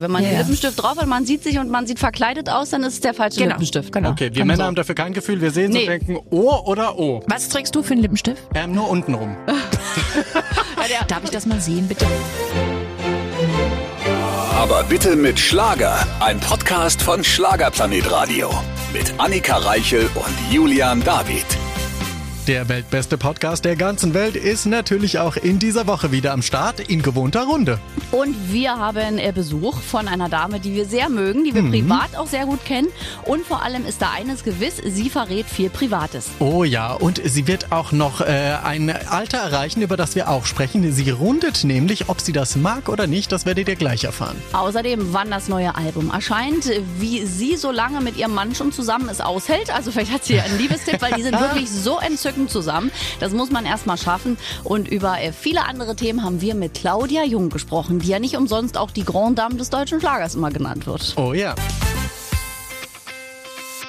Wenn man ja. Lippenstift drauf hat, man sieht sich und man sieht verkleidet aus, dann ist es der falsche Genau, Lippenstift. genau. Okay, wir Kann Männer so. haben dafür kein Gefühl. Wir sehen so Nee. und denken, O oder O. Was trägst du für einen Lippenstift? Ähm, nur unten rum. Darf ich das mal sehen, bitte? Aber bitte mit Schlager. Ein Podcast von Schlagerplanet Radio. Mit Annika Reichel und Julian David. Der weltbeste Podcast der ganzen Welt ist natürlich auch in dieser Woche wieder am Start in gewohnter Runde. Und wir haben äh, Besuch von einer Dame, die wir sehr mögen, die wir privat auch sehr gut kennen. Und vor allem ist da eines gewiss, sie verrät viel Privates. Oh ja, und sie wird auch noch äh, ein Alter erreichen, über das wir auch sprechen. Sie rundet nämlich, ob sie das mag oder nicht, das werdet ihr gleich erfahren. Außerdem, wann das neue Album erscheint, wie sie so lange mit ihrem Mann schon zusammen es aushält. Also vielleicht hat sie einen Liebestipp, weil die sind wirklich so entzückend zusammen. Das muss man erst mal schaffen. Und über äh, viele andere Themen haben wir mit Claudia Jung gesprochen, die ja nicht umsonst auch die Grand Dame des deutschen Schlagers immer genannt wird. Oh ja.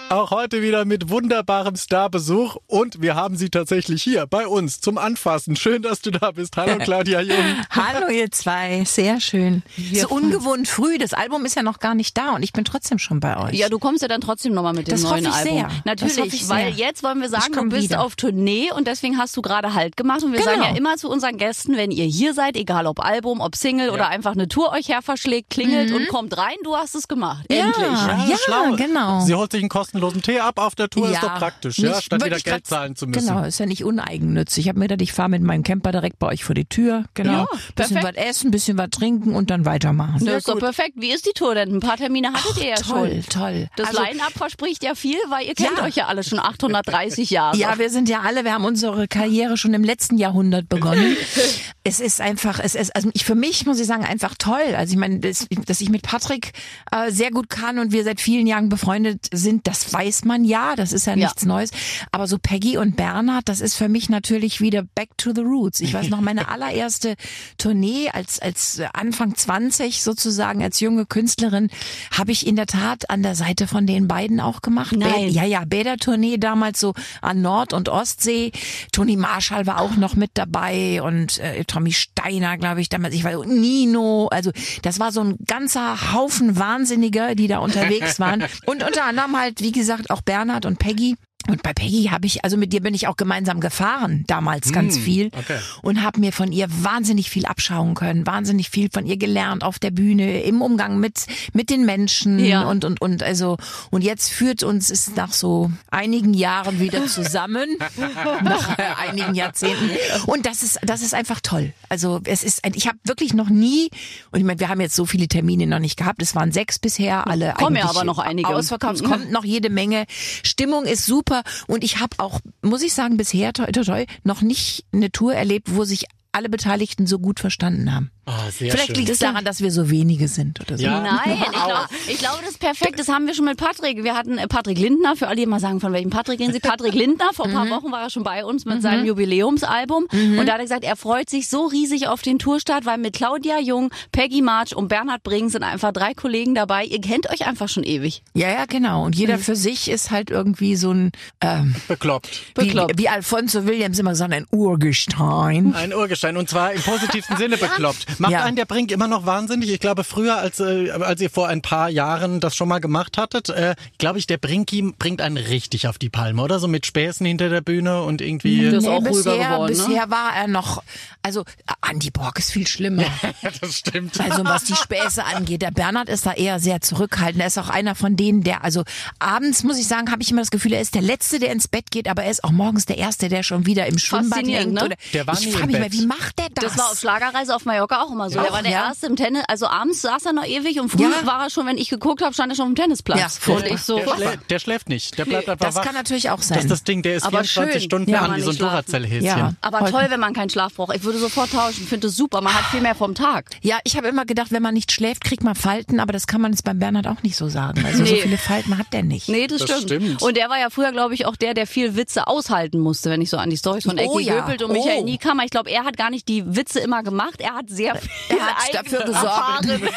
Auch heute wieder mit wunderbarem Starbesuch und wir haben sie tatsächlich hier bei uns zum Anfassen. Schön, dass du da bist. Hallo Claudia Jung. Hallo ihr zwei, sehr schön. so ungewohnt früh, das Album ist ja noch gar nicht da und ich bin trotzdem schon bei euch. Ja, du kommst ja dann trotzdem nochmal mit dem Das neuen hoffe ich Album. sehr. Natürlich, ich weil sehr. jetzt wollen wir sagen, du bist wieder. auf Tournee und deswegen hast du gerade Halt gemacht. Und wir Genau. sagen ja immer zu unseren Gästen, wenn ihr hier seid, egal ob Album, ob Single oder einfach eine Tour euch her verschlägt, klingelt und kommt rein, du hast es gemacht. Mhm. Ja. Endlich. Ja, schlau. genau. Sie holt sich einen kostenlosen Tee ab auf der Tour, ist doch praktisch, ja, nicht- statt wollte wieder Geld zahlen zu müssen. Genau, ist ja nicht uneigennützig. Ich habe mir gedacht, ich fahre mit meinem Camper direkt bei euch vor die Tür. Genau. Ja, bisschen was essen, bisschen was trinken und dann weitermachen. Das ist doch perfekt. Wie ist die Tour denn? Ein paar Termine hattet ihr ja toll, schon. toll. Das Also- Line-Up verspricht ja viel, weil ihr kennt Ja. euch ja alle schon 830 Jahre. Ja, wir sind ja alle, wir haben unsere Karriere schon im letzten Jahrhundert begonnen. es ist einfach, es ist, also ich, für mich muss ich sagen, einfach toll. Also ich meine, dass, dass ich mit Patrick äh, sehr gut kann und wir seit vielen Jahren befreundet sind, das weiß man ja, das ist ja Ja. nichts Neues. Aber so Peggy und Bernhard, das ist für mich natürlich wieder back to the roots. Ich weiß noch, meine allererste Tournee als, als Anfang 20 sozusagen, als junge Künstlerin, habe ich in der Tat an der Seite von den beiden auch gemacht. Nein. Bä- Ja, ja, Bädertournee damals so an Nord- und Ostsee. Toni Marshall war auch noch mit dabei und äh, Tommy Steiner, glaube ich, damals. Ich war Nino. Also das war so ein ganzer Haufen Wahnsinniger, die da unterwegs waren. Und unter anderem halt, wie gesagt, auch Bernhard und Peggy. Und bei Peggy habe ich, also mit dir bin ich auch gemeinsam gefahren, damals ganz viel. okay. Und habe mir von ihr wahnsinnig viel abschauen können, wahnsinnig viel von ihr gelernt auf der Bühne, im Umgang mit, mit den Menschen Ja. und, und, und, also, und jetzt führt uns es nach so einigen Jahren wieder zusammen, nach äh, einigen Jahrzehnten. Und das ist, das ist einfach toll. Also, es ist, ein- ich habe wirklich noch nie, und ich meine, wir haben jetzt so viele Termine noch nicht gehabt, es waren sechs bisher, alle kommen ja aber noch einige. Ausverkauft, es kommt noch jede Menge. Stimmung ist super und ich habe auch, muss ich sagen, bisher toi, toi, toi, noch nicht eine Tour erlebt, wo sich alle Beteiligten so gut verstanden haben. Ah, sehr Vielleicht liegt es daran, dass wir so wenige sind oder so. Ja. Nein, ich glaube, ich glaube, das ist perfekt. Das haben wir schon mit Patrick. Wir hatten äh, Patrick Lindner, für alle, die mal sagen, von welchem Patrick reden Sie? Patrick Lindner, vor ein paar Wochen war er schon bei uns mit seinem Jubiläumsalbum. Und da hat er gesagt, er freut sich so riesig auf den Tourstart, weil mit Claudia Jung, Peggy March und Bernhard Brink sind einfach drei Kollegen dabei. Ihr kennt euch einfach schon ewig. Ja, ja, genau. Und jeder für sich ist halt irgendwie so ein, ähm, Bekloppt. wie, Bekloppt. wie Alfonso Williams immer sagt, ein Urgestein. Ein Urgestein und zwar im positivsten Sinne bekloppt. Macht Ja. einen der Brink immer noch wahnsinnig? Ich glaube, früher, als, äh, als ihr vor ein paar Jahren das schon mal gemacht hattet, äh, glaube ich, der Brinki bringt einen richtig auf die Palme, oder? So mit Späßen hinter der Bühne und irgendwie. Das ist auch bisher, geworden, ne? bisher war er noch, also Andy Borg ist viel schlimmer. das stimmt. Also was die Späße angeht, der Bernhard ist da eher sehr zurückhaltend. Er ist auch einer von denen, der, also abends muss ich sagen, habe ich immer das Gefühl, er ist der Letzte, der ins Bett geht, aber er ist auch morgens der Erste, der schon wieder im Schwimmbad hängt. ne? Oder Der war ich frage mich mal, wie macht der das? Das war auf Schlagerreise auf Mallorca auch immer so. Ja. er war der Ja. Erste im Tennis. Also abends saß er noch ewig und früh Ja. war er schon, wenn ich geguckt habe, stand er schon auf dem Tennisplatz. Ja, und ich so, Der, schlä der schläft nicht. Der bleibt einfach das wach. kann natürlich auch Das sein. ist das Ding, der ist Aber 24 schön. Stunden Ja, an wie so ein. Duracell-Häschen. Ja. aber Heute- toll, wenn man keinen Schlaf braucht. Ich würde sofort tauschen. Ich finde das super. Man hat viel mehr vom Tag. ja, ich habe immer gedacht, wenn man nicht schläft, kriegt man Falten, aber das kann man jetzt beim Bernhard auch nicht so sagen. Also so Nee. viele Falten hat der nicht. Nee, das, Das stimmt. stimmt. Und der war ja früher, glaube ich, auch der, der viel Witze aushalten musste, wenn ich so an die Storys von Oh Ecki ja. Göpelt und Oh. Michael Niekammer. Ich glaube, er hat gar nicht die Witze immer gemacht. Er hat sehr viel Er hat dafür gesorgt.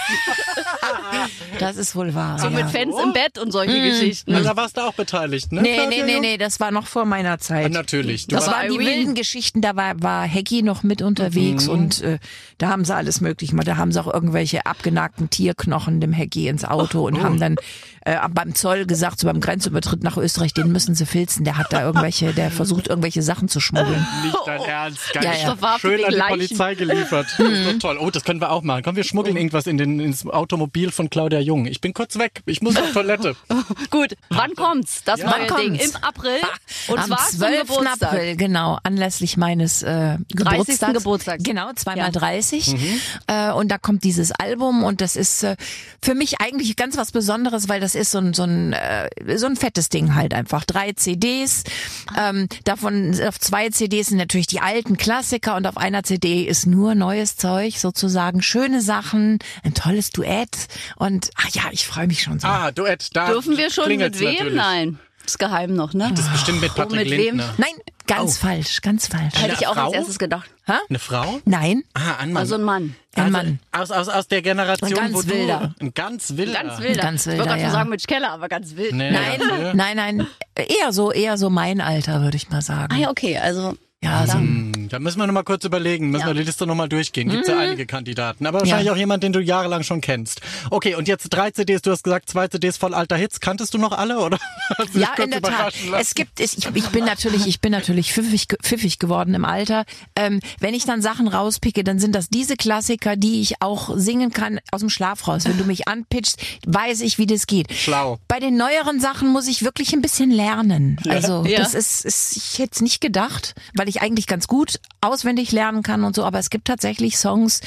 Das ist wohl wahr. So ja. mit Fans im Bett und solche Geschichten. Also da warst du auch beteiligt, ne? Nee, Claudia nee, nee, nee, das war noch vor meiner Ah, Zeit. natürlich. Du Das warst- waren die wilden Geschichten, da war, war Hecki noch mit unterwegs Mhm. und äh, da haben sie alles möglich gemacht. Da haben sie auch irgendwelche abgenagten Tierknochen dem Hecki ins Auto und Oh. haben dann äh, beim Zoll gesagt, so beim Grenzübertritt nach Österreich, den müssen sie filzen. Der hat da irgendwelche, der versucht irgendwelche Sachen zu schmuggeln. Nicht dein Ernst. Geil. Ja, ja. Schön an die Leichen. Polizei geliefert. Das ist doch toll. Oh, das können wir auch machen. Komm, wir schmuggeln irgendwas in den, ins Automobil von Claudia Jung. Ich bin kurz weg. Ich muss auf Toilette. Gut, wann kommt's? Das Ja. neue Wann Ding im April. Und Am zwar zum 12. Geburtstag. April, genau, anlässlich meines äh, Geburtstags. Geburtstags. Genau, zweimal Ja. 30. Äh, und da kommt dieses Album und das ist äh, für mich eigentlich ganz was Besonderes, weil das ist so ein, so ein, äh, so ein fettes Ding halt einfach. Drei CDs, ähm, davon auf zwei CDs sind natürlich die alten Klassiker und auf einer CD ist nur neues Zeug, sozusagen schöne Sachen, ein tolles Duett und ach ja, ich freue mich schon so. Ah, Duett. Da Dürfen wir schon mit wem? natürlich. Nein. Das ist geheim noch, ne? Das ist bestimmt mit Patrick mit wem? Lindner. Nein, ganz falsch, ganz falsch. Hätte ich auch Frau? als erstes gedacht. Eine Frau? Nein, Ah, ein Mann. Also ein Mann. ein Also Mann. Aus, aus, aus der Generation, Ein ganz wo wilder. du... Ein ganz wilder. Ganz wilder. Ganz ich wollte wilder, gerade ja. schon sagen Mitch Keller, aber ganz wild. Nee, Nein, ja. nein, nein, eher so, eher so mein Alter, würde ich mal sagen. Ah ja, okay, also Ja, so, Hm, Da müssen wir noch mal kurz überlegen, müssen wir die Liste noch mal durchgehen. Gibt Mhm. ja einige Kandidaten, aber wahrscheinlich Ja. auch jemand, den du jahrelang schon kennst. Okay, und jetzt drei CDs, du hast gesagt, zwei CDs voll alter Hits. Kanntest du noch alle oder? Ja, in der Tat. lassen? Es gibt, es, ich, ich bin natürlich, ich bin natürlich pfiffig, pfiffig geworden im Alter. Ähm, wenn ich dann Sachen rauspicke, dann sind das diese Klassiker, die ich auch singen kann aus dem Schlaf raus. Wenn du mich anpitchst, weiß ich, wie das geht. Schlau. Bei den neueren Sachen muss ich wirklich ein bisschen lernen. Also Ja. das ist, ist, ich hätte es nicht gedacht, weil ich eigentlich ganz gut auswendig lernen kann und so, aber es gibt tatsächlich Songs,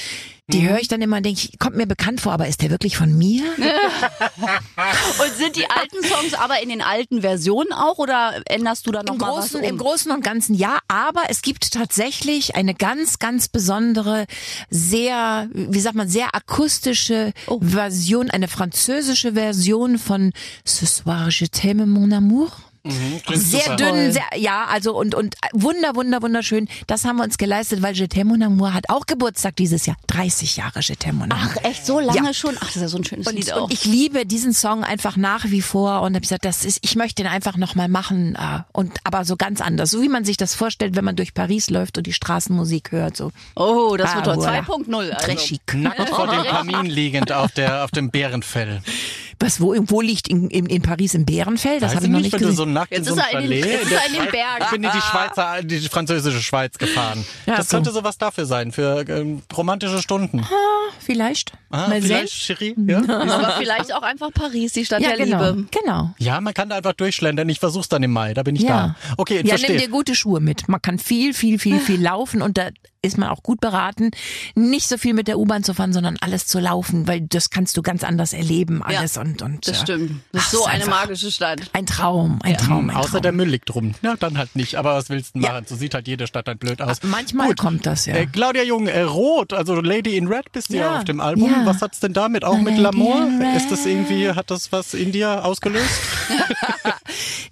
die Mhm. höre ich dann immer und denke, ich, kommt mir bekannt vor, aber ist der wirklich von mir? Und sind die alten Songs aber in den alten Versionen auch oder änderst du da noch Im mal Großen, was um? Im Großen und Ganzen ja, aber es gibt tatsächlich eine ganz, ganz besondere, sehr, wie sagt man, sehr akustische Oh. Version, eine französische Version von Ce soir je t'aime mon amour. Klingt Sehr super. dünn, sehr, ja, also und, und wunder, wunder, wunderschön. Das haben wir uns geleistet, weil Je t'aime mon amour hat auch Geburtstag dieses Jahr. 30 Jahre Je t'aime mon amour. Ach, echt so lange Ja. schon? Ach, das ist ja so ein schönes Lied Und, auch. und ich liebe diesen Song einfach nach wie vor und habe gesagt, das ist, ich möchte ihn einfach nochmal machen äh, und aber so ganz anders, so wie man sich das vorstellt, wenn man durch Paris läuft und die Straßenmusik hört, so oh, das Ah, wird voilà. 2.0. Also. trashig. Nackt vor dem Kamin liegend auf, der, auf dem Bärenfell. Was wo, wo liegt in, in, in Paris im Bärenfell? Das habe ich noch nicht, nicht gesehen. so nackt Jetzt in so ist einem er in den- Chalet jetzt ist er in den Bergen. Ich bin in die Schweizer, die französische Schweiz gefahren. Ja, das so. könnte sowas dafür sein, für ähm, romantische Stunden. Vielleicht. Ah, Mal vielleicht, sehen. Cherie? Ja? Aber vielleicht auch einfach Paris, die Stadt Ja, der genau. Liebe. Genau. ja, man kann da einfach durchschlendern. Ich versuch's dann im Mai, da bin ich Ja. da. Okay, ich ja, nimm dir gute Schuhe mit. Man kann viel, viel, viel, viel laufen und da ist man auch gut beraten, nicht so viel mit der U-Bahn zu fahren, sondern alles zu laufen, weil das kannst du ganz anders erleben, Ja, alles und und Das äh, stimmt. Das ach, ist so ist eine magische Stadt. Ein Traum, ein Traum, ein Außer Traum. der Müll liegt rum. Ja, dann halt nicht. Aber was willst du denn Ja. machen? So sieht halt jede Stadt dann blöd aus. Manchmal Gut. kommt das ja. Äh, Claudia Jung, äh, Rot, also Lady in Red bist du ja, Ja. auf dem Album. Ja. Was hat's denn damit? Auch mit Lady L'amour? in Red. Ist das irgendwie, hat das was in dir ausgelöst?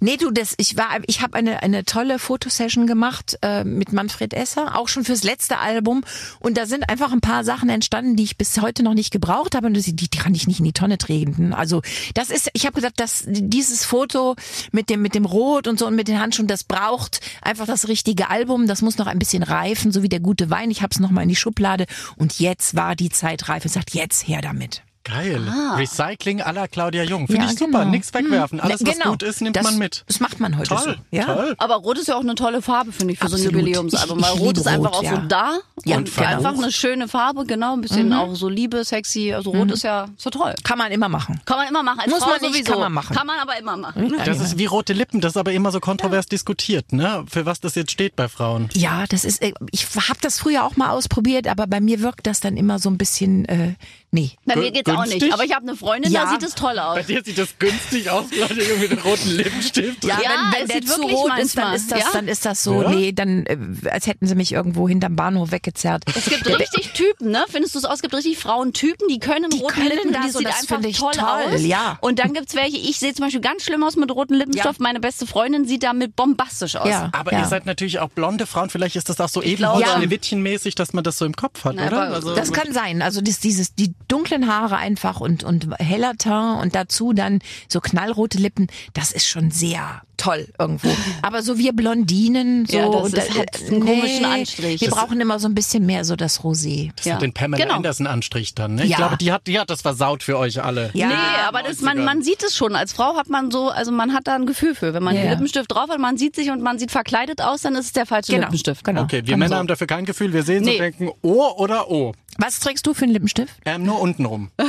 Nee, du, das, ich war, ich habe eine, eine tolle Fotosession gemacht äh, mit Manfred Esser, auch schon fürs letzte Album. Und da sind einfach ein paar Sachen entstanden, die ich bis heute noch nicht gebraucht habe. Und die, die kann ich nicht in die Tonne treten. Also das ist, ich habe gesagt, dass dieses Foto mit dem, mit dem Rot und so und mit den Handschuhen, das braucht einfach das richtige Album. Das muss noch ein bisschen reifen, so wie der gute Wein. Ich habe es noch mal in die Schublade. Und jetzt war die Zeit reif. Ich sagt, jetzt her damit. Geil. Recycling à la Claudia Jung. Finde Ja, ich super. genau. Nichts wegwerfen. Alles, Ne, was gut ist, nimmt das, man mit. Das macht man heute Toll. so. Ja? Toll. Aber Rot ist ja auch eine tolle Farbe, finde ich, für so ein Absolut. Jubiläumsalbum. Weil Rot ist einfach Rot, auch ja. so da. Ja, und genau. einfach eine schöne Farbe, genau. Ein bisschen auch so Liebe, sexy. Also Rot ist ja so toll. Kann man immer machen. Kann man immer machen. Als Muss Frau man nicht, sowieso. kann man machen. Kann man aber immer machen. Das ist wie rote Lippen, das ist aber immer so kontrovers diskutiert, ne? Für was das jetzt steht bei Frauen. Ja, das ist, äh, ich habe das früher auch mal ausprobiert, aber bei mir wirkt das dann immer so ein bisschen, äh, nee. Bei mir geht's auch günstig? nicht. Aber ich habe eine Freundin, Ja. da sieht es toll aus. Bei dir sieht das günstig aus, Claudia Jung mit roten Lippenstift. Ja, wenn, wenn es der zu rot ist, dann ist das, ja? dann ist das so, Ja? nee, dann, äh, als hätten sie mich irgendwo hinterm Bahnhof weggezerrt. Es gibt richtig Typen, ne? Findest du es aus? Es gibt richtig Frauentypen, die können Die roten können Lippen, das das und sieht das einfach ich toll, toll, aus. ja. Und dann gibt's welche, ich sehe zum Beispiel ganz schlimm aus mit rotem Lippenstift. Ja. Meine beste Freundin sieht damit bombastisch aus. Ja. Aber ja. ihr seid natürlich auch blonde Frauen. Vielleicht ist das auch so eben glaube- Schneewittchenmäßig, dass man das so im Kopf hat, Na, oder? aber Also, Das kann sein. Also dieses, die dunklen Haare einfach und, und heller Teint und dazu dann so knallrote Lippen. Das ist schon sehr toll irgendwo. Aber so wir Blondinen, so. Ja, das und ist da- halt einen komischen Anstrich. Wir Das- brauchen immer so ein bisschen mehr so das Rosé. Das Ja. hat den Pamela Genau. Anderson Anstrich dann. Ne? Ich Ja. glaube, die hat, die hat das versaut für euch alle. Ja. nee, aber das, man, 90ern. man sieht es schon. Als Frau hat man so, also man hat da ein Gefühl für. Wenn man Ja, den. Lippenstift drauf hat, man sieht sich und man sieht verkleidet aus, dann ist es der falsche Genau, Lippenstift. genau. Okay, wir Kann Männer so. haben dafür kein Gefühl. Wir sehen so Nee. und denken, O oder O. Was trägst du für einen Lippenstift? Ähm, nur unten rum.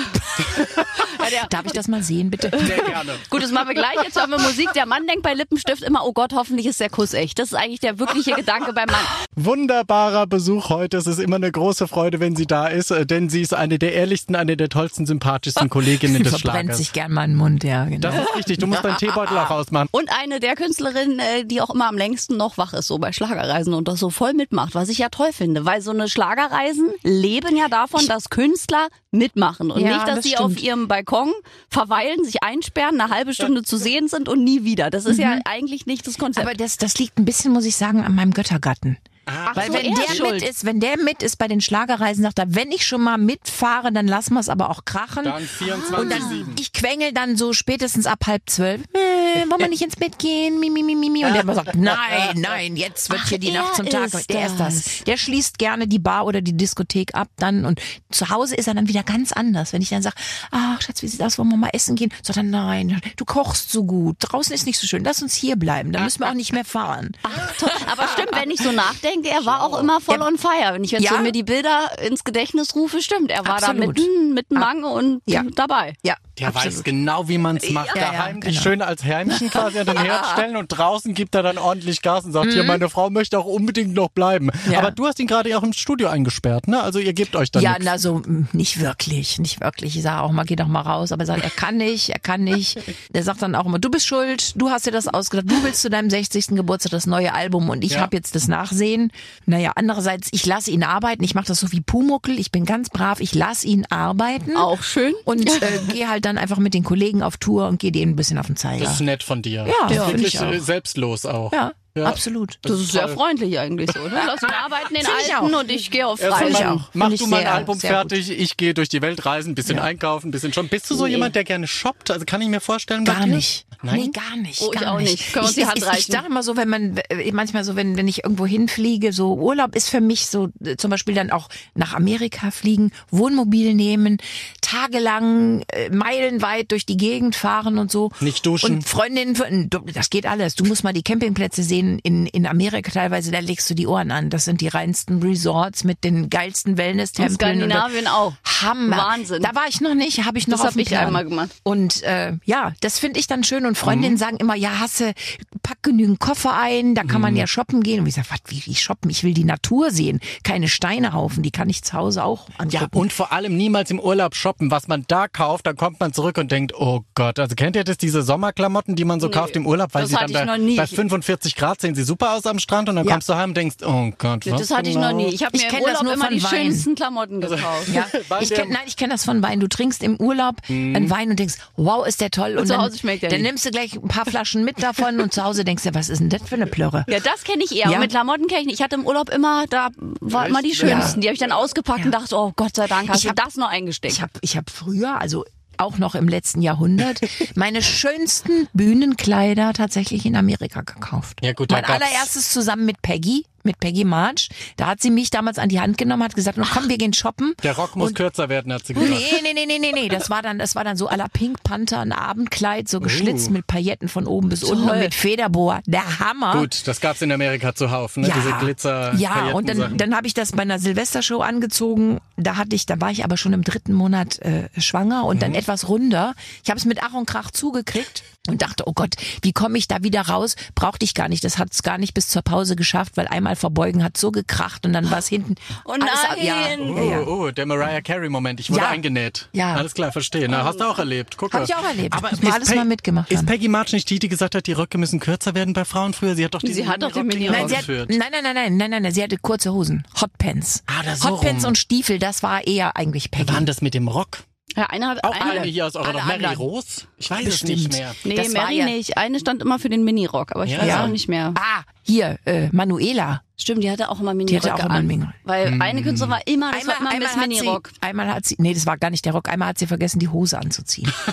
Darf ich das mal sehen, bitte? Sehr gerne. Gut, das machen wir gleich. Jetzt hören wir Musik. Der Mann denkt bei Lippenstift immer, oh Gott, hoffentlich ist der Kuss echt. Das ist eigentlich der wirkliche Gedanke beim Mann. Wunderbarer Besuch heute. Es ist immer eine große Freude, wenn sie da ist, äh, denn sie ist eine der ehrlichsten, eine der tollsten, sympathischsten Kolleginnen des Verbrennt Schlagers. sich gern mal den Mund, ja, genau. Das ist richtig. Du musst deinen Teebeutel auch ausmachen. Und eine der Künstlerinnen, äh, die auch immer am längsten noch wach ist, so bei Schlagerreisen und das so voll mitmacht, was ich ja toll finde. Weil so eine Schlagerreisen leben ja davon, dass Künstler mitmachen und Ja, nicht, dass das sie stimmt. auf ihrem Balkon verweilen, sich einsperren, eine halbe Stunde zu sehen sind und nie wieder. Das ist ja eigentlich nicht das Konzept. Aber das, das liegt ein bisschen, muss ich sagen, an meinem Göttergatten. Ach Weil so, wenn er der schuld. mit ist, wenn der mit ist bei den Schlagerreisen, sagt er, wenn ich schon mal mitfahre, dann lassen wir es aber auch krachen. Dann und 24-7. dann, ich quengel dann so spätestens ab halb zwölf. Äh, wollen wir nicht ins Bett gehen? Mi, mi, mi, mi. Und der immer sagt, nein, nein, jetzt wird Ach, hier die Nacht zum Tag. ist Der ist das. das. Der schließt gerne die Bar oder die Diskothek ab dann. Und zu Hause ist er dann wieder ganz anders. Wenn ich dann sage, ach Schatz, wie sieht das, wollen wir mal essen gehen? Sagt er, nein, du kochst so gut. Draußen ist nicht so schön. Lass uns hier bleiben. Dann müssen wir auch nicht mehr fahren. Toll. Aber stimmt, wenn ich so nachdenke, er war auch immer voll Ja. on fire. Wenn ich jetzt Ja. so mir die Bilder ins Gedächtnis rufe, stimmt. Er war Absolut. da mitten, mitten Mange und Ja. dabei. Ja, Der weiß absolut. genau, wie man es macht. Ja, ja, Daheim die genau. schön als Herrchen quasi an den Herd stellen und draußen gibt er dann ordentlich Gas und sagt, hier, meine Frau möchte auch unbedingt noch bleiben. Mhm. Ja. Aber du hast ihn gerade auch im Studio eingesperrt, ne? Also ihr gebt euch dann Ja, nix. na so mm, nicht wirklich, nicht wirklich. Ich sage auch mal, geh doch mal raus, aber er sagt, er kann nicht, er kann nicht. Der sagt dann auch immer, du bist schuld, du hast dir das ausgedacht, du willst zu deinem 60. Geburtstag das neue Album und ich Ja. habe jetzt das Nachsehen. Naja, andererseits, ich lasse ihn arbeiten, ich mache das so wie Pumuckel, ich bin ganz brav, ich lasse ihn arbeiten. Auch schön. Und äh, gehe halt dann einfach mit den Kollegen auf Tour und gehe denen ein bisschen auf den Zeiger. Das ist nett von dir. Ja, das ist ja, finde wirklich ich auch. äh, selbstlos auch. ja, Ja. absolut. Das ist sehr toll. freundlich eigentlich so. Ne? Lass ihn arbeiten, den Find ich Alten, auch. und ich gehe auf ich mein, auch. mach du ich mein sehr, Album sehr gut. fertig, ich gehe durch die Welt reisen, ein bisschen einkaufen, ein bisschen schon. Bist du so Nee. jemand, der gerne shoppt? Also kann ich mir vorstellen, Gar nicht. Nein? Nee, gar nicht. Oh, ich gar auch nicht. Können wir uns ich, die Hand ich, ich reichen? sage immer so, wenn man äh, manchmal so, wenn wenn ich irgendwo hinfliege, so Urlaub ist für mich so äh, zum Beispiel dann auch nach Amerika fliegen, Wohnmobil nehmen, tagelang äh, meilenweit durch die Gegend fahren und so. Nicht duschen. Und Freundinnen, das geht alles. Du musst mal die Campingplätze sehen in in Amerika teilweise. Da legst du die Ohren an. Das sind die reinsten Resorts mit den geilsten In Wellness-Tempeln. und- Skandinavien auch. Hammer. Wahnsinn. Da war ich noch nicht, habe ich noch Das auf hab dem ich einmal gemacht. Und äh, ja, das finde ich dann schön. Und Mhm. Freundinnen sagen immer, ja, hasse, pack genügend Koffer ein, da kann Mhm. man ja shoppen gehen. Und ich sage, was, wie, wie shoppen? Ich will die Natur sehen, keine Steinehaufen, die kann ich zu Hause auch Ja, angucken. und vor allem niemals im Urlaub shoppen. Was man da kauft, dann kommt man zurück und denkt, oh Gott, also kennt ihr das, diese Sommerklamotten, die man so kauft im Urlaub, weil das sie dann ich bei, noch nie. bei 45 Grad sehen sie super aus am Strand und dann Ja. kommst du heim und denkst, oh Gott, was Das hatte ich genau? noch nie. Ich habe Ich mir im kenn das Urlaub nur immer die Wein. schönsten Klamotten gekauft. ja, ich kenn, nein, ich kenne das von Wein. Du trinkst im Urlaub Mhm. einen Wein und denkst, wow, ist der toll. Und, zu dann, Hause schmeckt er dann nicht. nimmst du gleich ein paar Flaschen mit davon und zu Hause denkst du, was ist denn das für eine Plörre? Ja, das kenne ich eher. Ja. Und mit Klamotten kenne ich nicht. Ich hatte im Urlaub immer, da waren immer die schönsten. Ja. Die habe ich dann ausgepackt und dachte, oh Gott sei Dank, hast Ich du hab- das noch eingesteckt. Ich habe ich hab früher, also auch noch im letzten Jahrhundert, meine schönsten Bühnenkleider tatsächlich in Amerika gekauft. Ja, gut, mein allererstes zusammen mit Peggy, mit Peggy March. Da hat sie mich damals an die Hand genommen, hat gesagt, "Na, komm, wir gehen shoppen. Der Rock muss kürzer werden, hat sie gesagt. Nee, nee, nee, nee, nee, nee. Das war dann, das war dann so à la Pink Panther, ein Abendkleid, so geschlitzt Uh. mit Pailletten von oben bis unten und mit Federboa. Der Hammer. Gut, das gab's in Amerika zuhauf, ne? diese Glitzer Ja, und dann, dann habe ich das bei einer Silvestershow angezogen. Da hatte ich, da war ich aber schon im dritten Monat äh, schwanger und dann Mhm. etwas runder. Ich habe es mit Ach und Krach zugekriegt und dachte, oh Gott, wie komme ich da wieder raus? Brauchte ich gar nicht. Das hat es gar nicht bis zur Pause geschafft, weil einmal verbeugen hat so gekracht und dann war es hinten. Oh alles ab- ja, nein! Oh, oh, der Mariah Carey Moment. Ich wurde Ja. eingenäht. Ja. Alles klar, verstehe. Na, hast du auch erlebt. Guck Hab mal. ich auch erlebt. Aber ist alles Pe- mal mitgemacht Ist. Peggy March nicht die, die gesagt hat, die Röcke müssen kürzer werden bei Frauen früher? Sie hat doch diesen Sie hat doch den Minirock Nein, hat, nein, nein, nein, nein, nein, nein, nein, sie hatte kurze Hosen. Hotpants. Ah, da so Hotpants rum. und Stiefel, das war eher eigentlich Peggy. Waren das mit dem Rock? Ja, eine hat, Auch eine, eine hier aus eurer alle noch Mary anderen. Rose? Ich weiß Bestimmt. es nicht mehr. Nee, Das war Mary ja- nicht. Eine stand immer für den Minirock, aber ich Ja. weiß auch nicht mehr. Ah, hier, äh, Manuela. Stimmt, die hatte auch immer Die hatte auch immer einen an. Mini- Weil eine Künstlerin war immer, das war immer Miss hat Minirock. sie, einmal hat sie, nee, das war gar nicht der Rock, einmal hat sie vergessen, die Hose anzuziehen.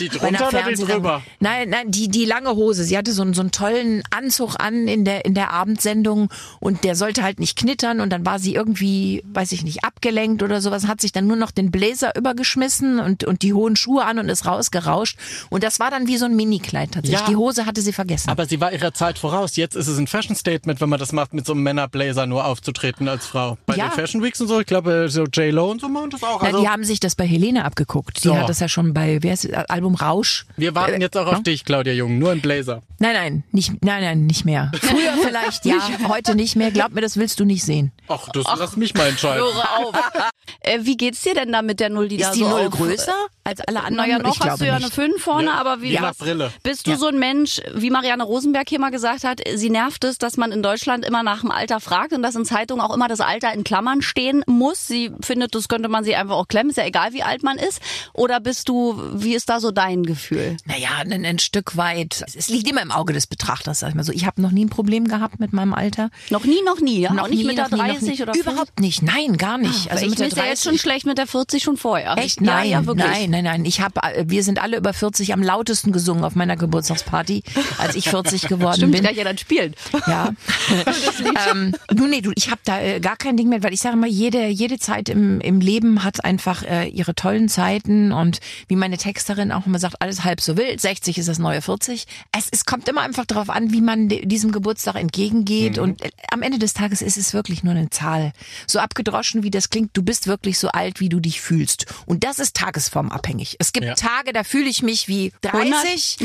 Die drunter oder die drüber? Nein, nein, die, die lange Hose. Sie hatte so einen, so einen tollen Anzug an in der, in der Abendsendung und der sollte halt nicht knittern und dann war sie irgendwie, weiß ich nicht, abgelenkt oder sowas, hat sich dann nur noch den Blazer übergeschmissen und, und die hohen Schuhe an und ist rausgerauscht und das war dann wie so ein Minikleid tatsächlich. Ja. Die Hose hatte sie vergessen. Aber sie war ihrer Zeit voraus. Jetzt ist es ein Fashion Statement, wenn man das macht, mit so einem Männerblazer nur aufzutreten als Frau. Bei Ja. den Fashion Weeks und so, ich glaube, so J-Lo und so machen das auch. Na, Also, die haben sich das bei Helene abgeguckt. Die So. hat das ja schon bei, wer ist das, Album Rausch. wir warten jetzt auch auf dich, Claudia Jung, nur im Blazer. Nein, nein, nicht, nein, nein, nicht mehr. Früher vielleicht, ja, heute nicht mehr. Glaub mir, das willst du nicht sehen. Ach, das lass mich mal entscheiden. Höre auf. äh, wie geht's dir denn da mit der Null, die da Ist die so Null auf, größer als alle anderen? Naja, noch ich hast du ja nicht. eine 5 vorne, Ja, aber wie nach was, Brille. bist du Ja. so ein Mensch, wie Marianne Rosenberg hier mal gesagt hat, sie nervt es, dass man in Deutschland immer nach dem Alter fragt und dass in Zeitungen auch immer das Alter in Klammern stehen muss. Sie findet, das könnte man sie einfach auch klemmen, ist ja egal, wie alt man ist. Oder bist du, wie ist da so dein Gefühl? Naja, ein, ein Stück weit. Es liegt immer im Auge des Betrachters, sag ich mal so. Ich habe noch nie ein Problem gehabt mit meinem Alter. Noch nie, noch nie, ja? Noch auch nicht nie, mit der noch nie, noch 30 nie. oder Überhaupt nicht. Nein, gar nicht. Also Also ich mit der ja jetzt 30 schon schlecht mit der 40 schon vorher. Echt? Ja, Nein, ja, wirklich. nein, nein, nein. Ich habe, wir sind alle über 40 am lautesten gesungen auf meiner Geburtstagsparty, als ich 40 geworden Stimmt, bin. ich ja dann spielen. Ja. ähm, nun, nee, du, ich habe da äh, gar kein Ding mehr, weil ich sage mal, jede, jede Zeit im, im Leben hat einfach äh, ihre tollen Zeiten und wie meine Texterin auch immer sagt, alles halb so wild. 60 ist das neue 40. Es, es kommt immer einfach darauf an, wie man diesem Geburtstag entgegengeht und äh, am Ende des Tages ist es wirklich nur eine Zahl. So abgedroschen, wie das klingt, du bist wirklich so alt, wie du dich fühlst. Und das ist tagesformabhängig. Es gibt Ja. Tage, da fühle ich mich wie 30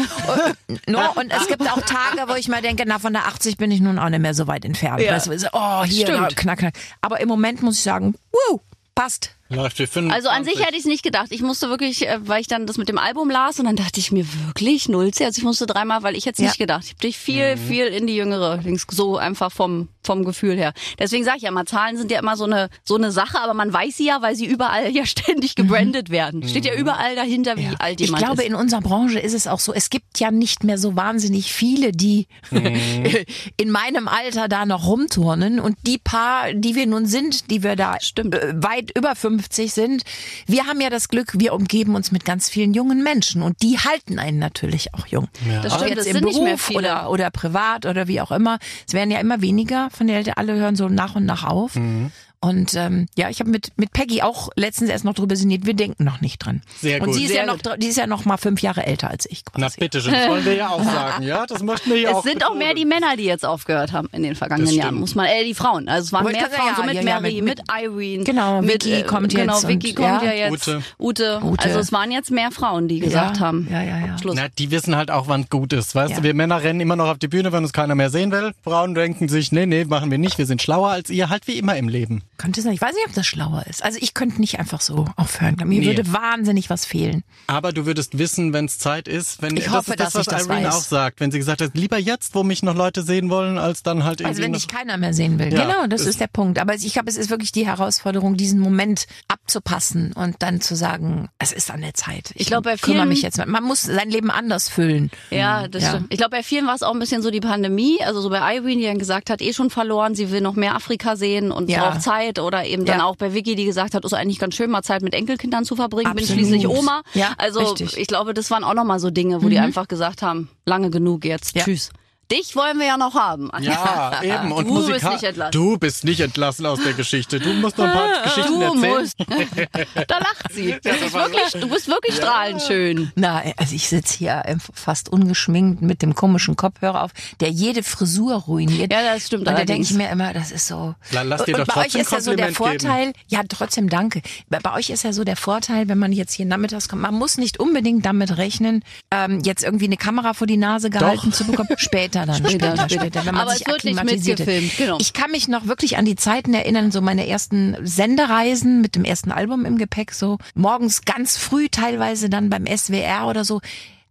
und, no, und es gibt auch Tage, wo ich mal denke, na von der 80 bin ich nun auch nicht mehr so weit entfernt. Ja. Weißt du, oh, hier, Stimmt. knack, knack. Aber im Moment muss ich sagen, wow, passt. Läuft wie 25. Also an sich hätte ich es nicht gedacht. Ich musste wirklich, äh, weil ich dann das mit dem Album las und dann dachte ich mir wirklich Nulze. Also ich musste dreimal, weil ich hätte es Ja. nicht gedacht. Ich habe dich viel, viel in die jüngere, links so einfach vom vom Gefühl her. Deswegen sage ich ja mal, Zahlen sind ja immer so eine so eine Sache, aber man weiß sie ja, weil sie überall ja ständig gebrandet werden. Steht ja überall dahinter, wie alt Ich jemand glaube, ist. in unserer Branche ist es auch so, es gibt ja nicht mehr so wahnsinnig viele, die in meinem Alter da noch rumturnen und die paar, die wir nun sind, die wir da Stimmt. äh, weit über 50 sind, wir haben ja das Glück, wir umgeben uns mit ganz vielen jungen Menschen und die halten einen natürlich auch jung. Das Ob stimmt, jetzt es im sind Beruf nicht mehr viele. oder oder privat oder wie auch immer. Es werden ja immer weniger von der alle hören so nach und nach auf. Mhm. Und ähm, ja, ich habe mit mit Peggy auch letztens erst noch drüber sinniert. Wir denken noch nicht dran. Sehr Und gut. sie ist Sehr ja noch, die ist ja noch mal fünf Jahre älter als ich Na quasi. bitteschön, das wollen wir ja auch sagen, ja? Das möchten wir ja Es auch sind auch mehr die. Männer, die jetzt aufgehört haben in den vergangenen Jahren, muss man, äh, die Frauen. Also es waren mehr Frauen, so sagen, mit ja, ja, Mary, mit- mit, Irene. Genau, mit, Vicky kommt Genau, jetzt Vicky und- kommt ja. ja jetzt. Ute. Ute. Ute. Also es waren jetzt mehr Frauen, die gesagt ja, haben. Ja, ja, ja. Schluss. Na, die wissen halt auch, wann gut ist. Weißt Ja. du, wir Männer rennen immer noch auf die Bühne, wenn uns keiner mehr sehen will. Frauen denken sich, nee, nee, machen wir nicht. Wir sind schlauer als ihr, halt wie immer im Leben. Könnte sein. Ich weiß nicht, ob das schlauer ist. Also ich könnte nicht einfach so aufhören. Mir Nee. würde wahnsinnig was fehlen. Aber du würdest wissen, wenn es Zeit ist. Wenn, Ich das hoffe, ist das, dass was ich das Irene weiß. auch sagt. Wenn sie gesagt hat, lieber jetzt, wo mich noch Leute sehen wollen, als dann halt Also irgendwie wenn noch... dich keiner mehr sehen will. Ja, genau, das das- ist der Punkt. Aber ich glaube, es ist wirklich die Herausforderung, diesen Moment abzupassen und dann zu sagen, es ist an der Zeit. Ich glaube, bei kümmere vielen- mich jetzt. mal. Man muss sein Leben anders füllen. Ja, das Ja. stimmt. Ich glaube, bei vielen war es auch ein bisschen so die Pandemie. Also so bei Irene, die dann gesagt hat, eh schon verloren, sie will noch mehr Afrika sehen und Ja. braucht Zeit. Oder eben dann Ja. auch bei Vicky, die gesagt hat, ist eigentlich ganz schön, mal Zeit mit Enkelkindern zu verbringen. Absolut. Bin schließlich Oma. Ja, also richtig. Mhm. ich glaube, das waren auch nochmal so Dinge, wo die einfach gesagt haben, lange genug jetzt. Ja. Tschüss. Dich wollen wir ja noch haben. Ja, eben. Und Du bist Musika nicht entlassen. Du bist nicht entlassen aus der Geschichte. Du musst noch ein paar Geschichten Du erzählen. musst. da lacht sie. Du bist wirklich, du bist wirklich strahlend schön. Na, also ich sitze hier ähm, fast ungeschminkt mit dem komischen Kopfhörer auf, der jede Frisur ruiniert. Ja, das stimmt Und da denke ich mir immer, das ist so. La- lass dir und doch bei euch ist ja so der Kompliment geben. Vorteil, ja, trotzdem danke. Bei, euch ist ja so der Vorteil, wenn man jetzt hier nachmittags kommt, man muss nicht unbedingt damit rechnen, ähm, jetzt irgendwie eine Kamera vor die Nase gehalten zu bekommen. Später dann, später, Später, später, später. wenn man Aber sich es wird nicht mitgefilmt, genau. Ich kann mich noch wirklich an die Zeiten erinnern, so meine ersten Sendereisen mit dem ersten Album im Gepäck, so morgens ganz früh teilweise dann beim SWR oder so.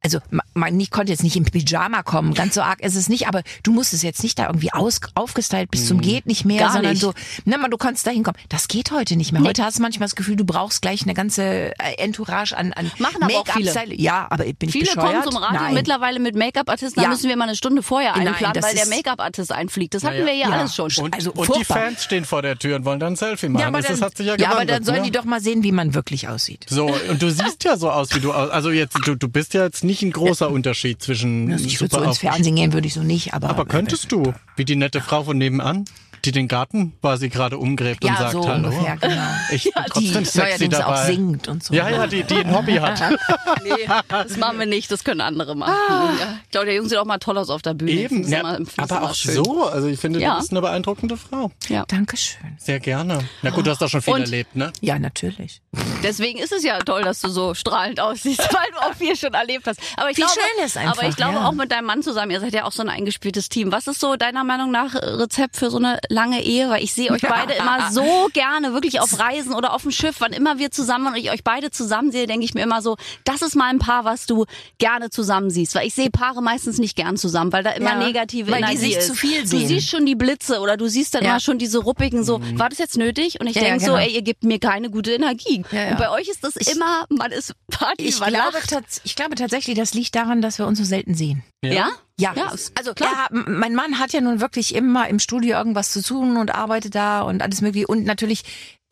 Also man ich konnte jetzt nicht im Pyjama kommen, ganz so arg ist es nicht, aber du musstest jetzt nicht da irgendwie aus, aufgestylt bis zum geht nicht mehr, Gar sondern nicht. so, na, man, du konntest da hinkommen. Das geht heute nicht mehr. Heute hast du manchmal das Gefühl, du brauchst gleich eine ganze äh, Entourage an, an Machen aber auch viele. Make-up-Style. Ja, aber bin ich Viele bescheuert? kommen zum Radio Nein. mittlerweile mit Make-up-Artisten, da Ja. müssen wir mal eine Stunde vorher Nein, einplanen, weil der ist- Make-up-Artist einfliegt. Das hatten Ja, wir ja, ja. alles schon. Und, Also und die. Fans stehen vor der Tür und wollen dann ein Selfie machen. Ja, aber das dann, hat sich ja ja, aber dann sollen ne? die doch mal sehen, wie man wirklich aussieht. So, und du siehst ja so aus, wie du aus. Also jetzt, du, du bist ja jetzt nicht ein großer Unterschied zwischen Also ich würde so ins Fernsehen gehen, würde ich so nicht, aber. Aber könntest du, wie die nette Frau von nebenan, die den Garten quasi gerade umgräbt Ja, und sagt so Hallo. ungefähr, genau. Ich bin Die trotzdem sexy neuerdings dabei. auch singt und so. Ja, ja, die, die ein Hobby hat. Nee, das machen wir nicht, das können andere machen. Ja. Ich glaube, der Junge sieht auch mal toll aus auf der Bühne. Eben, ja, das aber auch schön. so. Also ich finde, Ja. du bist eine beeindruckende Frau. Ja. Dankeschön. Sehr gerne. Na gut, du hast doch schon viel Und- erlebt, ne? Ja, natürlich. Deswegen ist es ja toll, dass du so strahlend aussiehst, weil du auch viel schon erlebt hast. Aber ich Wie glaube, schön ist einfach, aber ich glaube ja. auch mit deinem Mann zusammen, ihr seid ja auch so ein eingespieltes Team. Was ist so deiner Meinung nach Rezept für so eine lange Ehe? Weil ich sehe euch beide immer so gerne wirklich auf Reisen oder auf dem Schiff. Wann immer wir zusammen und ich euch beide zusammen sehe, denke ich mir immer so, das ist mal ein Paar, was du gerne zusammen siehst. Weil ich sehe Paare meistens nicht gern zusammen, weil da immer Ja, negative weil die Energie sich ist. zu viel Du sehen. siehst schon die Blitze oder du siehst dann Ja. immer schon diese ruppigen so, war das jetzt nötig? Und ich Ja, ja, denke so, genau. ey, ihr gebt mir keine gute Energie. Ja, ja. Und bei euch ist das immer, man ist Party, Ich man glaube, ich glaube tatsächlich, das liegt daran, dass wir uns so selten sehen. Ja? Ja, Ja, also klar. er, mein Mann hat ja nun wirklich immer im Studio irgendwas zu tun und arbeitet da und alles mögliche. Und natürlich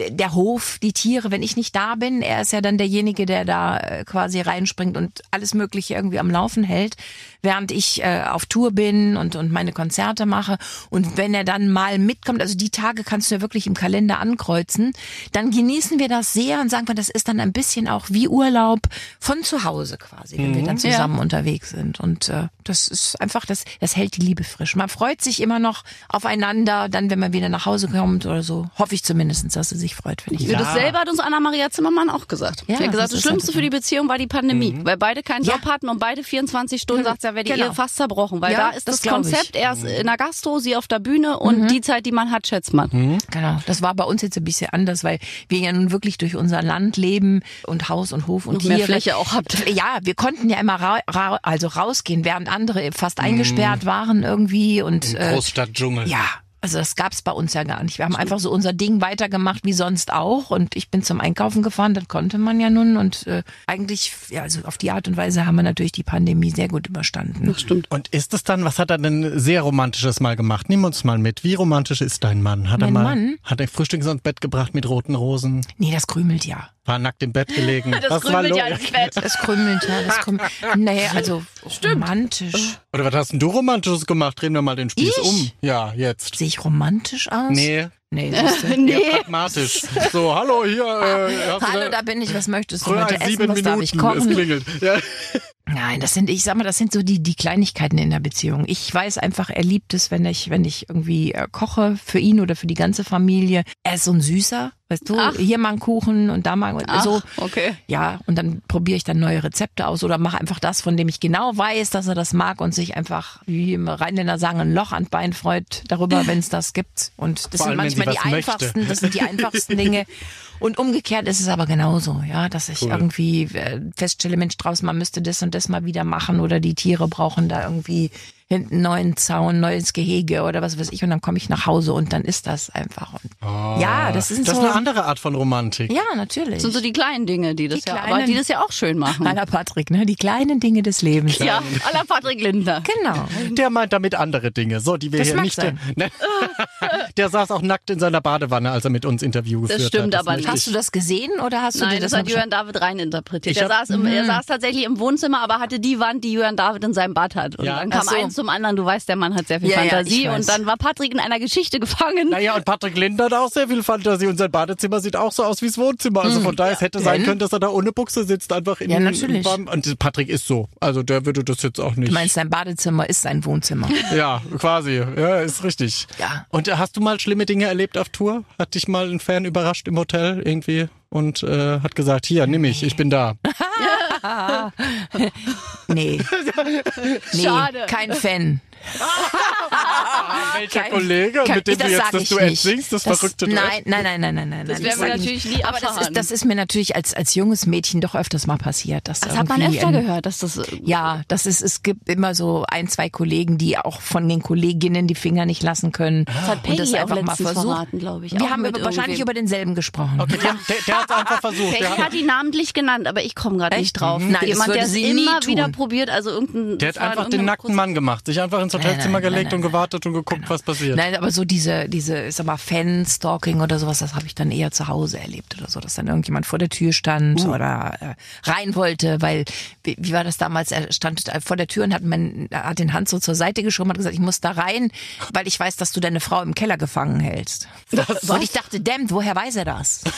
der Hof, die Tiere, wenn ich nicht da bin, er ist ja dann derjenige, der da äh, quasi reinspringt und alles Mögliche irgendwie am Laufen hält, während ich äh, auf Tour bin und, und meine Konzerte mache. Und wenn er dann mal mitkommt, also die Tage kannst du ja wirklich im Kalender ankreuzen, dann genießen wir das sehr und sagen wir, das ist dann ein bisschen auch wie Urlaub von zu Hause quasi, wenn wir dann zusammen unterwegs sind. Und äh, das ist einfach, das, das hält die Liebe frisch. Man freut sich immer noch aufeinander, dann wenn man wieder nach Hause kommt oder so. Hoffe ich zumindest, dass sie sich freut, wenn ich Ja. Das selber hat uns Anna-Maria Zimmermann auch gesagt. Ja, sie hat gesagt, das das, Schlimmste für die Beziehung war die Pandemie, weil beide keinen Ja. Job hatten und beide 24 Stunden, sagt sie, ja, wäre die Genau. Ehe fast zerbrochen. Weil Ja, da ist das das, glaub ich. Konzept erst in der Gastro, sie auf der Bühne und die Zeit, die man hat, schätzt man. Genau, das war bei uns jetzt ein bisschen anders, weil wir ja nun wirklich durch unser Land leben und Haus und Hof und Und Tiere. mehr Fläche auch habt. Ja, wir konnten ja immer ra ra also rausgehen, während andere fast eingesperrt waren irgendwie und äh, Großstadtdschungel. ja. Also das gab's bei uns ja gar nicht. Wir haben einfach so unser Ding weitergemacht wie sonst auch und ich bin zum Einkaufen gefahren, das konnte man ja nun und äh, eigentlich, ja, also auf die Art und Weise haben wir natürlich die Pandemie sehr gut überstanden. Stimmt. Und ist es dann, was hat er denn sehr Romantisches mal gemacht? Nimm uns mal mit. Wie romantisch ist dein Mann? Hat er Mein mal, Mann? hat er Frühstück ins Bett gebracht mit roten Rosen? Nee, das krümelt ja. War nackt im Bett gelegen? Das was war krümelt ja ins Bett. Das krümelt ja, das krümelt. Nee, also romantisch. Oder was hast denn du Romantisches gemacht? Drehen wir mal den Spieß Ich? um. Ja, jetzt. Sehe ich romantisch aus? Nee, Nee, siehst du? Nee. pragmatisch. So, hallo hier. Äh, du Hallo, da- bin ich. Was möchtest du heute essen? sieben Was darf Minuten. ich Es kochen? klingelt. Ja. Nein, das sind, ich sag mal, das sind so die, die Kleinigkeiten in der Beziehung. Ich weiß einfach, er liebt es, wenn ich, wenn ich irgendwie äh, koche für ihn oder für die ganze Familie. Er ist so ein Süßer, weißt du, Ach. hier mal einen Kuchen und da mal Ach, so. okay. Ja, und dann probiere ich dann neue Rezepte aus oder mache einfach das, von dem ich genau weiß, dass er das mag und sich einfach, wie im Rheinländer sagen, ein Loch an Bein freut darüber, wenn es das gibt. Und das Vor sind allem, manchmal die was möchte. einfachsten, das sind die einfachsten Dinge. Und umgekehrt ist es aber genauso, ja, dass ich Cool. irgendwie äh, feststelle, Mensch, draußen, man müsste das und das mal wieder machen oder die Tiere brauchen da irgendwie hinten einen neuen Zaun, neues Gehege oder was weiß ich und dann komme ich nach Hause und dann ist das einfach. Und ja, das ist Das so. ist eine andere Art von Romantik. ja, natürlich. Das sind so die kleinen Dinge, die das Die ja, kleinen- aber die das ja auch schön machen. Aller Patrick, ne? Die kleinen Dinge des Lebens. Ja, la Patrick Lindner. Genau. Der meint damit andere Dinge, so die wir Das hier mag nicht. sein. Ne? Der saß auch nackt in seiner Badewanne, als er mit uns Interview Das geführt stimmt hat. aber möchte nicht. ich- Hast du das gesehen oder hast du Nein, dir das, das, hat Jörn David rein interpretiert. Ich Er saß, im, er saß tatsächlich im Wohnzimmer, aber hatte die Wand, die Jörn David in seinem Bad hat. Und Ja. dann kam so. eins zum anderen. Du weißt, der Mann hat sehr viel Ja, ja, Fantasie. weiß. und dann war Patrick in einer Geschichte gefangen. Naja, und Patrick Linder hat auch sehr viel Fantasie und sein Badezimmer sieht auch so aus wie das Wohnzimmer. Also von daher, es hätte sein können, dass er da ohne Buchse sitzt, einfach in Ja, in- natürlich. beim- Und Patrick ist so. Also der würde das jetzt auch nicht. Du meinst, dein Badezimmer ist sein Wohnzimmer. Ja, quasi. Ja, ist richtig. Ja. Und hast du mal schlimme Dinge erlebt auf Tour? Hat dich mal ein Fan überrascht im Hotel irgendwie und äh, hat gesagt, hier, nimm mich, ich bin da. Nee. nee, Schade. kein Fan. Welcher Kein- Kollege, kein- mit dem das du jetzt das Duett nicht. singst, das, verrückte Duett? Nein, nein, nein, nein, nein, nein. Das nein, werden wir natürlich nie Aber das ist, das ist mir natürlich als, als junges Mädchen doch öfters mal passiert. Dass Das hat man öfter ein- gehört, dass das. äh, Ja, das ist, es gibt immer so ein, zwei Kollegen, die auch von den Kolleginnen die Finger nicht lassen können. Das hat und Peggy das auch einfach mal versucht. glaube ich. Wir haben über, wahrscheinlich über denselben gesprochen. Okay, der, der, der hat einfach versucht. Peggy hat ihn namentlich genannt, aber ich komme gerade nicht drauf. Nein, das Jemand, der es immer wieder probiert, also irgendein. der das hat einfach in den nackten Mann gemacht, sich einfach ins Hotelzimmer Nein, nein, gelegt nein, und gewartet und geguckt, was passiert. Nein, aber so diese, diese, ich sag mal, Fan-Stalking oder sowas, das habe ich dann eher zu Hause erlebt oder so, dass dann irgendjemand vor der Tür stand Uh. oder äh, rein wollte, weil, wie, wie war das damals, er stand vor der Tür und hat, mein, hat den Hand so zur Seite geschoben, hat gesagt, ich muss da rein, weil ich weiß, dass du deine Frau im Keller gefangen hältst. Und ich dachte, damn, woher weiß er das?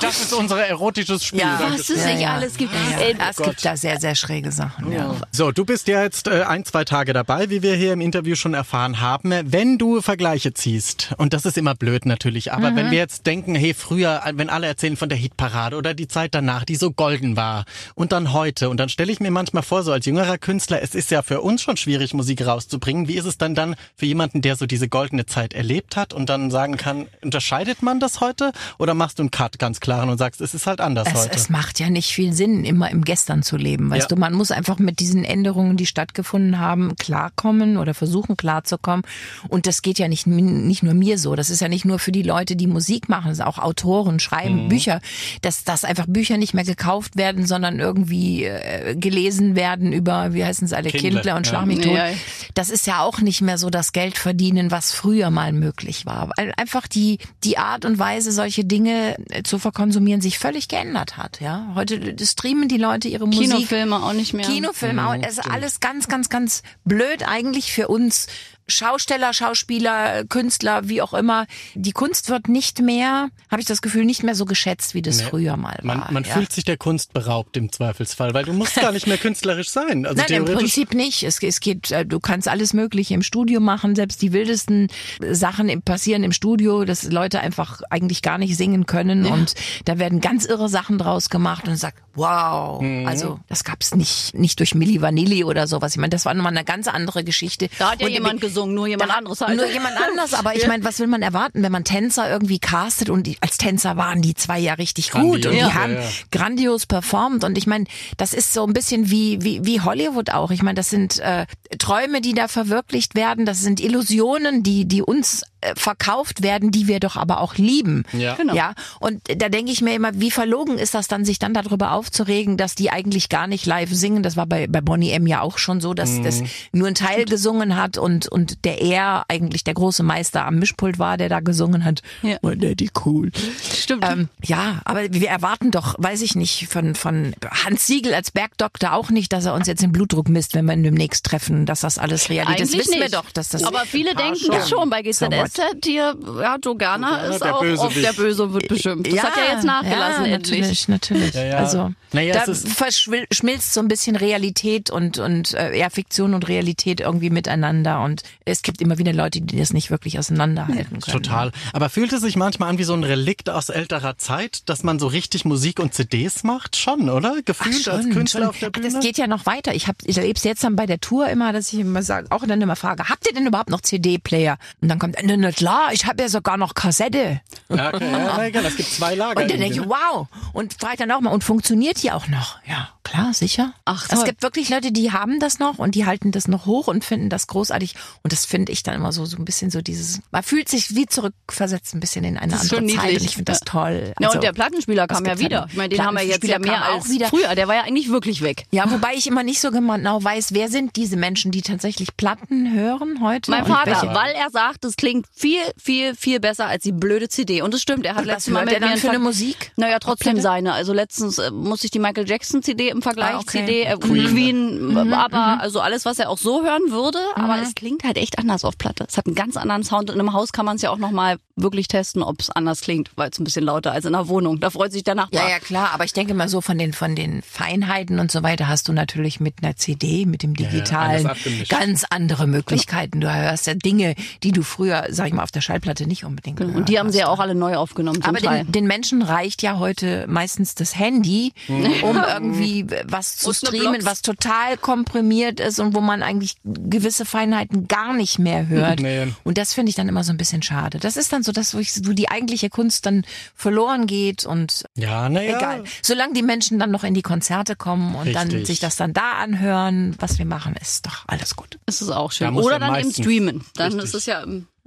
Das ist unser erotisches Spiel. Ja. Was es nicht alles gibt. Ja, Ey, es gibt da sehr, sehr schräge Sachen. Ja. So, du bist ja jetzt äh, ein, zwei Tage dabei, wie wir hier im Interview schon erfahren haben. Wenn du Vergleiche ziehst, und das ist immer blöd natürlich, aber Mhm. wenn wir jetzt denken, hey, früher, wenn alle erzählen von der Hitparade oder die Zeit danach, die so golden war, und dann heute, und dann stelle ich mir manchmal vor, so als jüngerer Künstler, es ist ja für uns schon schwierig, Musik rauszubringen. Wie ist es dann dann für jemanden, der so diese goldene Zeit erlebt hat und dann sagen kann, unterscheidet man das heute? Oder machst du einen Cut ganz klaren und sagst, es ist halt anders Es, heute? es macht ja nicht viel Sinn, immer im Gestern zu leben. Weißt Ja. du, man muss einfach mit diesen Änderungen, die stattgefunden haben, klarkommen oder versuchen klarzukommen. Und das geht ja nicht, nicht nur mir so. Das ist ja nicht nur für die Leute, die Musik machen. Das sind auch Autoren, schreiben Mhm. Bücher. Dass, dass einfach Bücher nicht mehr gekauft werden, sondern irgendwie äh, gelesen werden über, wie heißen sie alle, Kindle, Kindle und. Schlag. Ja. Das ist ja auch nicht mehr so das Geld verdienen, was früher mal möglich war. Weil einfach die, die Art und Weise, solche Dinge äh, zu verkonsumieren, sich völlig geändert hat. Ja, heute streamen die Leute ihre Musik. Kinofilme auch nicht mehr. Kinofilme, auch. Es ist alles ganz, ganz, ganz blöd eigentlich für uns Schausteller, Schauspieler, Künstler, wie auch immer. Die Kunst wird nicht mehr, habe ich das Gefühl, nicht mehr so geschätzt, wie das Nee. früher mal war. Man, man ja. fühlt sich der Kunst beraubt im Zweifelsfall, weil du musst gar nicht mehr künstlerisch sein. Also Nein, im Prinzip nicht. Es, es geht, äh, du kannst alles Mögliche im Studio machen. Selbst die wildesten Sachen passieren im Studio, dass Leute einfach eigentlich gar nicht singen können und da werden ganz irre Sachen draus gemacht und sagt, wow. Mhm. Also das gab's nicht, nicht durch Milli Vanilli oder sowas. Ich meine, das war nochmal eine ganz andere Geschichte. Da hat ja Und jemand gesungen, nur jemand da- anderes halt. Nur jemand anders, aber ich meine, was will man erwarten, wenn man Tänzer irgendwie castet und die, als Tänzer waren die zwei ja richtig gut Grandios, und die ja, haben ja. grandios performt und ich meine, das ist so ein bisschen wie wie wie Hollywood auch. Ich meine, das sind äh, Träume, die da verwirklicht werden, das sind Illusionen, die die uns äh, verkauft werden, die wir doch aber auch lieben. Ja. Genau. Ja, und da denke ich mir immer, wie verlogen ist das dann, sich dann darüber aufzuregen, dass die eigentlich gar nicht live singen. Das war bei, bei Bonnie M ja auch schon so, dass das nur ein Teil gesungen hat und, und der er eigentlich der große Meister am Mischpult war, der da gesungen hat. Ja. Und der die cool. Stimmt. Ähm, ja, aber wir erwarten doch, weiß ich nicht, von, von Hans Siegel als Bergdoktor auch nicht, dass er uns jetzt den Blutdruck misst, wenn wir ihn demnächst treffen, dass das alles Realität ist. Das wissen wir nicht. doch, dass das Aber viele denken das schon. Bei GZSZ hier, ja, Jogana, ist der auch oft der Böse wird beschimpft. Das hat ja jetzt nachgelassen ja, endlich. Natürlich, natürlich. Ja, ja. Also Naja, da verschmilzt so ein bisschen Realität und und äh, ja, Fiktion und Realität irgendwie miteinander und es gibt immer wieder Leute, die das nicht wirklich auseinanderhalten können. Total. Aber fühlt es sich manchmal an wie so ein Relikt aus älterer Zeit, dass man so richtig Musik und CDs macht? Schon, oder? Gefühlt als Künstler schon. auf der Ach, Bühne? Das geht ja noch weiter. Ich, hab, ich erlebe es jetzt dann bei der Tour immer, dass ich immer sage, auch dann immer frage, habt ihr denn überhaupt noch CD-Player? Und dann kommt, na, na klar, ich habe ja sogar noch Kassette. ja, okay, ja, egal, es gibt zwei Lager. Und dann denke ich, ne? wow. Und frage dann auch mal, und funktioniert die auch noch? Ja, klar, sicher. Ach, Es toll. gibt wirklich Leute, die haben das noch und die halten das noch hoch und finden das großartig. Und das finde ich dann immer so, so ein bisschen so dieses, man fühlt sich wie zurückversetzt ein bisschen in eine Das ist andere schon Zeit. niedlich. Und ich finde das Ja. toll. Ja, Also, und der Plattenspieler kam ja wieder. Ich meine, den haben wir jetzt ja mehr als auch wieder. früher. Der war ja eigentlich wirklich weg. Ja, wobei ich immer nicht so genau weiß, wer sind diese Menschen, die tatsächlich Platten hören heute? Mein Vater, welche- weil er sagt, es klingt viel, viel, viel besser als die blöde CD. Und das stimmt, er hat letztes Mal mit er dann mir für eine Musik? Naja, trotzdem seine. Also letztens äh, musste ich die Michael Jackson CD im Vergleich Ah, okay. CD, äh, Queen. Queen, aber also alles, was er auch so hören würde. Aber es klingt halt halt echt anders auf Platte. Es hat einen ganz anderen Sound. Und im Haus kann man es ja auch nochmal wirklich testen, ob es anders klingt, weil es ein bisschen lauter als in der Wohnung. Da freut sich der Nachbar. Ja, ja, klar. Aber ich denke mal so von den, von den Feinheiten und so weiter hast du natürlich mit einer CD, mit dem digitalen, abgemischt. ganz andere Möglichkeiten. Du hörst ja Dinge, die du früher, sag ich mal, auf der Schallplatte nicht unbedingt gehört Und die haben hast. sie ja auch alle neu aufgenommen zum Aber Teil. den, den Menschen reicht ja heute meistens das Handy, um irgendwie was zu streamen, was total komprimiert ist und wo man eigentlich gewisse Feinheiten gar nicht mehr hört. Nee. Und das finde ich dann immer so ein bisschen schade. Das ist dann so das, wo, ich, wo die eigentliche Kunst dann verloren geht und Ja, naja. egal. Solange die Menschen dann noch in die Konzerte kommen und dann Richtig. sich das dann da anhören, was wir machen, ist doch alles gut. ist es auch schön. Da Oder ja dann eben streamen. Dann Richtig. ist es ja,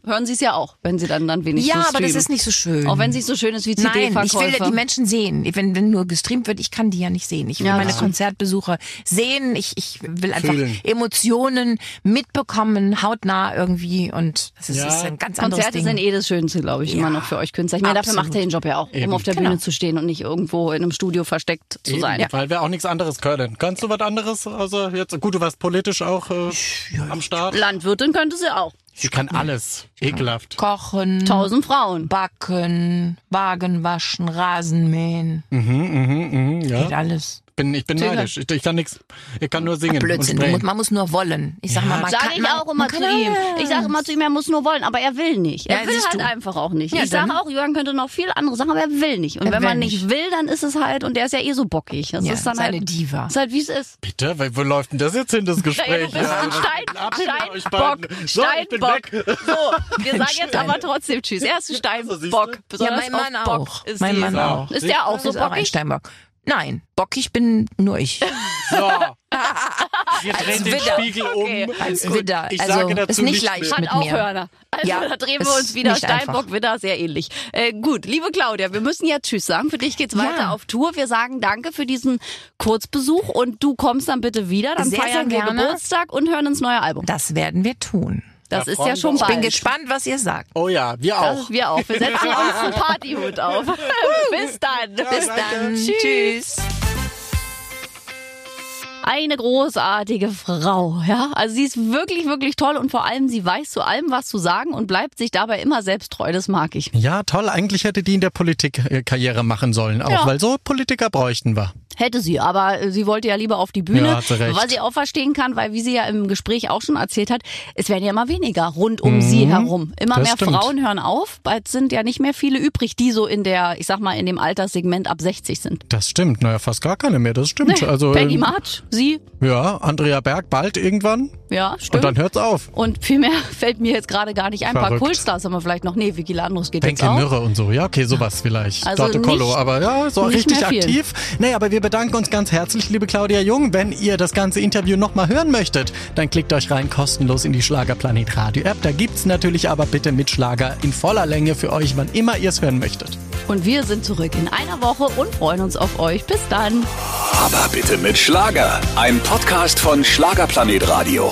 hören sie es ja auch, wenn sie dann dann wenigstens Ja, aber streamen. das ist nicht so schön. Auch wenn es nicht so schön ist wie Nein, CD-Verkäufe. ich will ja die Menschen sehen. Wenn, wenn nur gestreamt wird, ich kann die ja nicht sehen. Ich will Ja, meine. Konzertbesucher sehen. Ich, ich will einfach Fühlen. Emotionen mitbekommen, hautnah irgendwie. Und das ist, Ja. ist ein ganz anderes Konzerte Ding. sind eh das Schönste, glaube ich, Ja, immer noch für euch Künstler. Ich meine, dafür macht ihr den Job ja auch, Eben. um auf der Genau. Bühne zu stehen und nicht irgendwo in einem Studio versteckt zu Eben, sein. Weil wir auch nichts anderes können. Kannst du was anderes? Also jetzt, gut, du warst politisch auch äh, am Start. Landwirtin könnte sie auch. Sie kann alles. Ekelhaft. Kochen, Tausend Frauen. backen, Wagen waschen, Rasen mähen. Mhm, ja. Geht alles. Bin, ich bin neidisch. Ich, ich kann nichts. Ich kann nur singen Blödsinn. und man muss nur wollen. Ich sag Ja. mal, man Sag kann, ich man, auch immer zu ihm. Ich sage immer zu ihm, er muss nur wollen, aber er will nicht. Er Ja, will halt du. einfach auch nicht. Ja, ich sage auch, Jürgen könnte noch viel andere Sachen, aber er will nicht. Und Er wenn will man nicht nicht. will, dann ist es halt, und der ist ja eh so bockig. Das Ja, ist dann seine halt, Diva. ist halt wie es ist. Bitte? Wo wo läuft denn das jetzt hin, das Ja, Gespräch? du bist ein Stein, Steinbock. So, ich bin Steinbock. So, wir sagen jetzt aber trotzdem Tschüss. Er ist ein? Steinbock. Ja, Besonders mein Mann auch. Ist Mein Mann auch. Ist der auch so ist bockig? Steinbock. Nein, bockig bin nur ich. So. Wir drehen den Widder. Spiegel um. Als Widder. Ich also sage dazu ist nicht nicht leicht mehr. Hat mit auch mir. Hörner. Also Ja, da drehen wir uns wieder. Steinbock, Widder, sehr ähnlich. Äh, gut, liebe Claudia, wir müssen ja Tschüss sagen. Für dich geht's Ja. weiter auf Tour. Wir sagen Danke für diesen Kurzbesuch und du kommst dann bitte wieder. Dann Sehr, feiern sehr wir gerne. Geburtstag und hören ins neue Album. Das werden wir tun. Das Da ist ja schon bald. Bin gespannt, was ihr sagt. Oh ja, wir Das, auch. wir auch. Wir setzen uns einen Partyhut auf. Bis dann. Bis dann. Tschüss. eine großartige Frau, ja. Also sie ist wirklich, wirklich toll und vor allem sie weiß zu allem was zu sagen und bleibt sich dabei immer selbst treu. Das mag ich. Ja, toll. Eigentlich hätte die in der Politik äh, Karriere machen sollen, auch Ja. weil so Politiker bräuchten wir. Hätte sie, aber äh, sie wollte ja lieber auf die Bühne, Ja, hat sie recht. was sie auch verstehen kann, weil wie sie ja im Gespräch auch schon erzählt hat, es werden ja immer weniger rund um sie herum. Immer Mhm. mehr stimmt. Frauen hören auf, bald sind ja nicht mehr viele übrig, die so in der, ich sag mal, in dem Alterssegment ab 60 sind. Das stimmt. Naja, fast gar keine mehr. Das stimmt. Also Peggy ähm, March, sie, ja, Andrea Berg bald irgendwann ja, und stimmt. dann hört's auf. Und viel mehr fällt mir jetzt gerade gar nicht ein. Ein paar. Kultstars haben wir vielleicht noch. Nee, Vicky Landrus geht Benke jetzt auch. Mürre und so. Ja, okay, sowas vielleicht. Also Dorte nicht- Kollo, aber ja, so richtig aktiv. Nee, aber wir bedanken uns ganz herzlich, liebe Claudia Jung. Wenn ihr das ganze Interview nochmal hören möchtet, dann klickt euch rein kostenlos in die Schlagerplanet Radio App. Da gibt's natürlich aber bitte mit Schlager in voller Länge für euch, wann immer ihr es hören möchtet. Und wir sind zurück in einer Woche und freuen uns auf euch. Bis dann. Aber bitte mit Schlager. Ein Podcast von Schlagerplanet Radio.